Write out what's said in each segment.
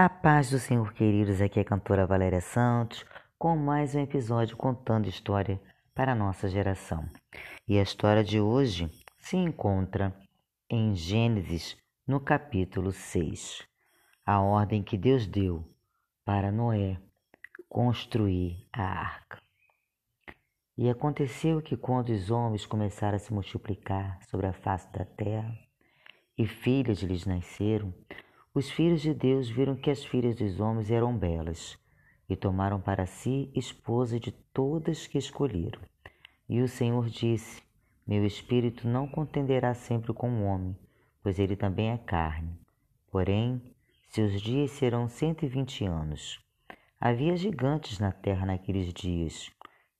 A paz do Senhor, queridos. Aqui é a cantora Valéria Santos com mais um episódio contando história para a nossa geração. E a história de hoje se encontra em Gênesis, no capítulo 6. A ordem que Deus deu para Noé construir a arca. E aconteceu que quando os homens começaram a se multiplicar sobre a face da terra, e filhas lhes nasceram, os filhos de Deus viram que as filhas dos homens eram belas e tomaram para si esposa de todas que escolheram. E o Senhor disse: Meu espírito não contenderá sempre com o homem, pois ele também é carne. Porém, seus dias serão cento e vinte anos. Havia gigantes na terra naqueles dias,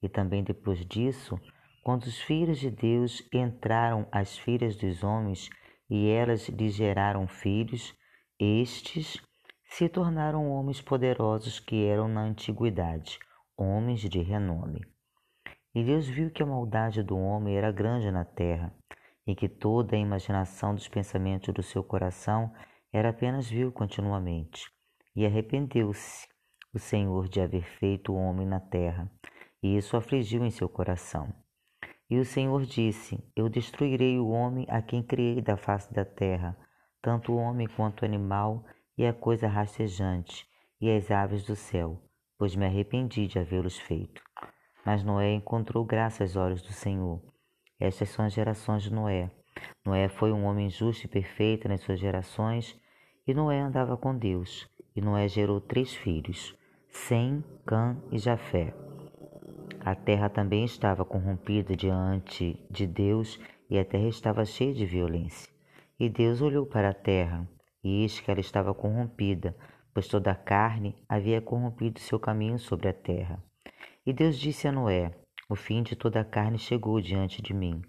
e também depois disso, quando os filhos de Deus entraram às filhas dos homens e elas lhes geraram filhos, estes se tornaram homens poderosos que eram na antiguidade, homens de renome. E Deus viu que a maldade do homem era grande na terra, e que toda a imaginação dos pensamentos do seu coração era apenas vil continuamente. E arrependeu-se o Senhor de haver feito o homem na terra, e isso afligiu em seu coração. E o Senhor disse: Eu destruirei o homem a quem criei da face da terra tanto o homem quanto o animal e a coisa rastejante e as aves do céu, pois me arrependi de havê-los feito. Mas Noé encontrou graça aos olhos do Senhor. Estas são as gerações de Noé. Noé foi um homem justo e perfeito nas suas gerações, e Noé andava com Deus. E Noé gerou três filhos, Sem, Cã e Jafé. A terra também estava corrompida diante de Deus, e a terra estava cheia de violência. E Deus olhou para a terra, e eis que ela estava corrompida, pois toda a carne havia corrompido seu caminho sobre a terra. E Deus disse a Noé: O fim de toda a carne chegou diante de mim,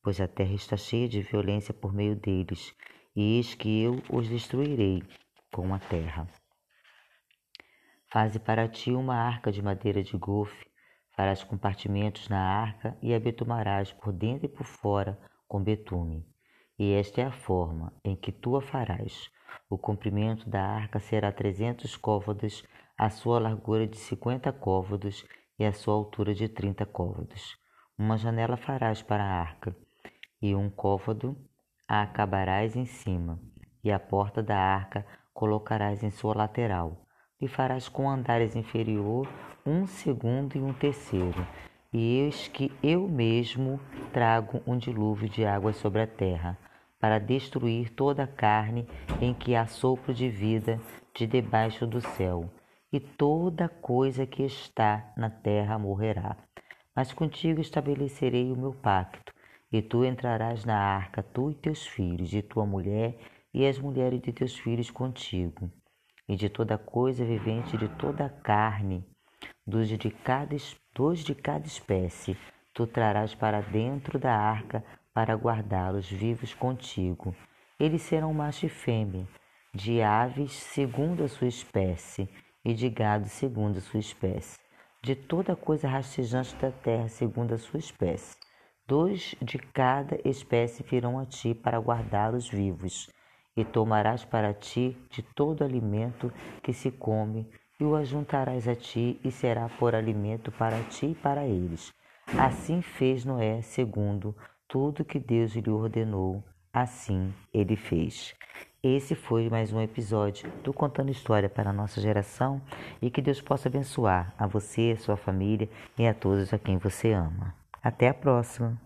pois a terra está cheia de violência por meio deles, e eis que eu os destruirei com a terra. Faze para ti uma arca de madeira de golfe, farás compartimentos na arca e a betumarás por dentro e por fora com betume. E esta é a forma em que tu a farás. O comprimento da arca será trezentos côvados, a sua largura de cinquenta côvados e a sua altura de trinta côvados. Uma janela farás para a arca, e um côvado a acabarás em cima, e a porta da arca colocarás em sua lateral. E farás com andares inferior um segundo e um terceiro, e eis que eu mesmo trago um dilúvio de águas sobre a terra, para destruir toda a carne em que há sopro de vida de debaixo do céu, e toda coisa que está na terra morrerá. Mas contigo estabelecerei o meu pacto, e tu entrarás na arca, tu e teus filhos, e tua mulher, e as mulheres de teus filhos contigo, e de toda coisa vivente de toda a carne, dos de cada, dos de cada espécie, tu trarás para dentro da arca para guardá-los vivos contigo. Eles serão macho e fêmea, de aves segundo a sua espécie, e de gado segundo a sua espécie, de toda coisa rastejante da terra segundo a sua espécie. Dois de cada espécie virão a ti para guardá-los vivos, e tomarás para ti de todo alimento que se come, e o ajuntarás a ti, e será por alimento para ti e para eles. Assim fez Noé, segundo tudo que Deus lhe ordenou, assim ele fez. Esse foi mais um episódio do Contando História para a nossa geração e que Deus possa abençoar a você, a sua família e a todos a quem você ama. Até a próxima!